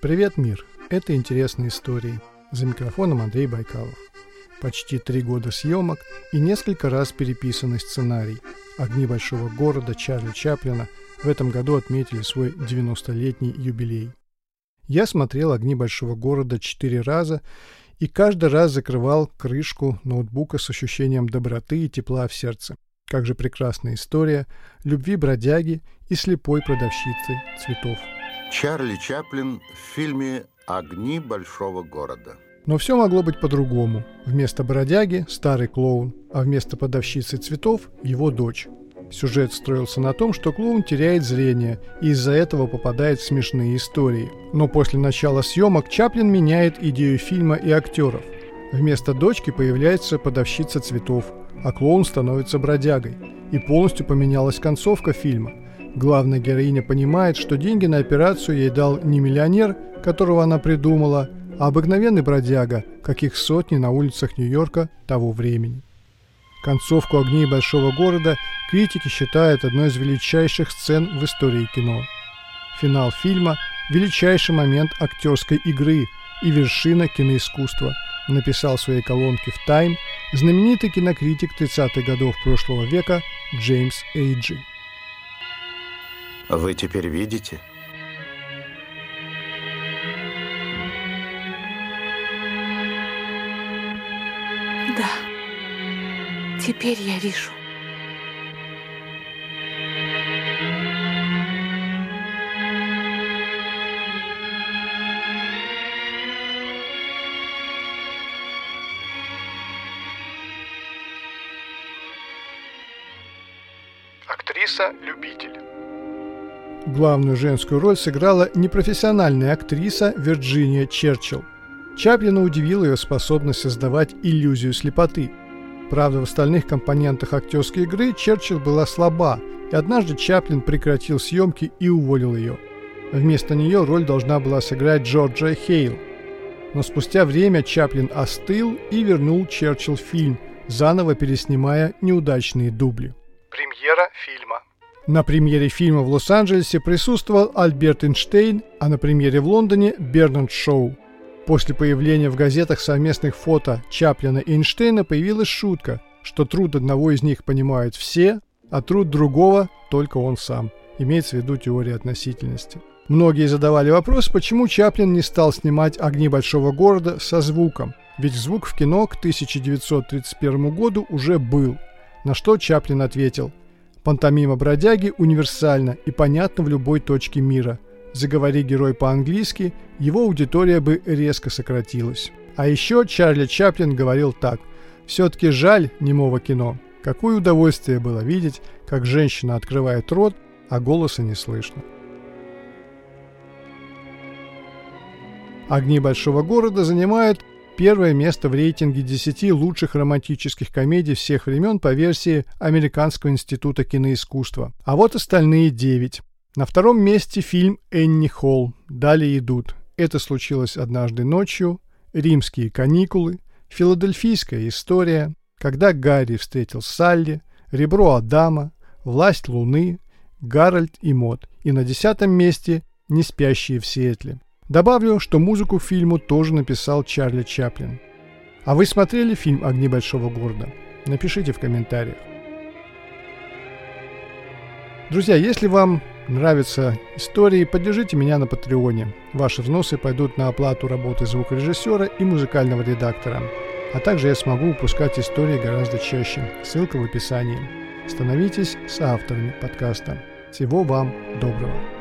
Привет, мир! Это интересные истории. За микрофоном Андрей Байкалов. Почти три года съемок и несколько раз переписанный сценарий. «Огни большого города» Чарли Чаплина в этом году отметили свой 90-летний юбилей. Я смотрел «Огни большого города» четыре раза и каждый раз закрывал крышку ноутбука с ощущением доброты и тепла в сердце. Как же прекрасная история любви бродяги и слепой продавщицы цветов. Чарли Чаплин в фильме «Огни большого города». Но все могло быть по-другому. Вместо бродяги – старый клоун, а вместо подавщицы цветов – его дочь. Сюжет строился на том, что клоун теряет зрение и из-за этого попадает в смешные истории. Но после начала съемок Чаплин меняет идею фильма и актеров. Вместо дочки появляется подавщица цветов, а клоун становится бродягой. И полностью поменялась концовка фильма. Главная героиня понимает, что деньги на операцию ей дал не миллионер, которого она придумала, а обыкновенный бродяга, каких сотни на улицах Нью-Йорка того времени. Концовку «Огней большого города» критики считают одной из величайших сцен в истории кино. Финал фильма – величайший момент актерской игры и вершина киноискусства, написал в своей колонке в «Тайм» знаменитый кинокритик 30-х годов прошлого века Джеймс Эйджи. Вы теперь видите? Да. Теперь я вижу. Актриса-любитель. Главную женскую роль сыграла непрофессиональная актриса Вирджиния Черчилл. Чаплина удивила ее способность создавать иллюзию слепоты – Правда, в остальных компонентах актерской игры Черчилль была слаба, и однажды Чаплин прекратил съемки и уволил ее. Вместо нее роль должна была сыграть Джорджия Хейл. Но спустя время Чаплин остыл и вернул Черчилль в фильм, заново переснимая неудачные дубли. На премьере фильма в Лос-Анджелесе присутствовал Альберт Эйнштейн, а на премьере в Лондоне Бернард Шоу. После появления в газетах совместных фото Чаплина и Эйнштейна появилась шутка, что труд одного из них понимают все, а труд другого – только он сам. Имеется в виду теория относительности. Многие задавали вопрос, почему Чаплин не стал снимать «Огни большого города» со звуком, ведь звук в кино к 1931 году уже был. На что Чаплин ответил «Пантомима бродяги универсальна и понятна в любой точке мира – Заговори герой по-английски, его аудитория бы резко сократилась. А еще Чарли Чаплин говорил так. «Все-таки жаль немого кино. Какое удовольствие было видеть, как женщина открывает рот, а голоса не слышно». «Огни большого города» занимают первое место в рейтинге 10 лучших романтических комедий всех времен по версии Американского института киноискусства. А вот остальные 9. На втором месте фильм «Энни Холл». Далее идут «Это случилось однажды ночью», «Римские каникулы», «Филадельфийская история», «Когда Гарри встретил Салли», «Ребро Адама», «Власть Луны», «Гарольд и Мод». И на десятом месте «Не спящие в Сиэтле». Добавлю, что музыку к фильму тоже написал Чарли Чаплин. А вы смотрели фильм «Огни большого города»? Напишите в комментариях. Друзья, если вам нравятся истории, поддержите меня на Патреоне. Ваши взносы пойдут на оплату работы звукорежиссера и музыкального редактора. А также я смогу выпускать истории гораздо чаще. Ссылка в описании. Становитесь соавторами подкаста. Всего вам доброго.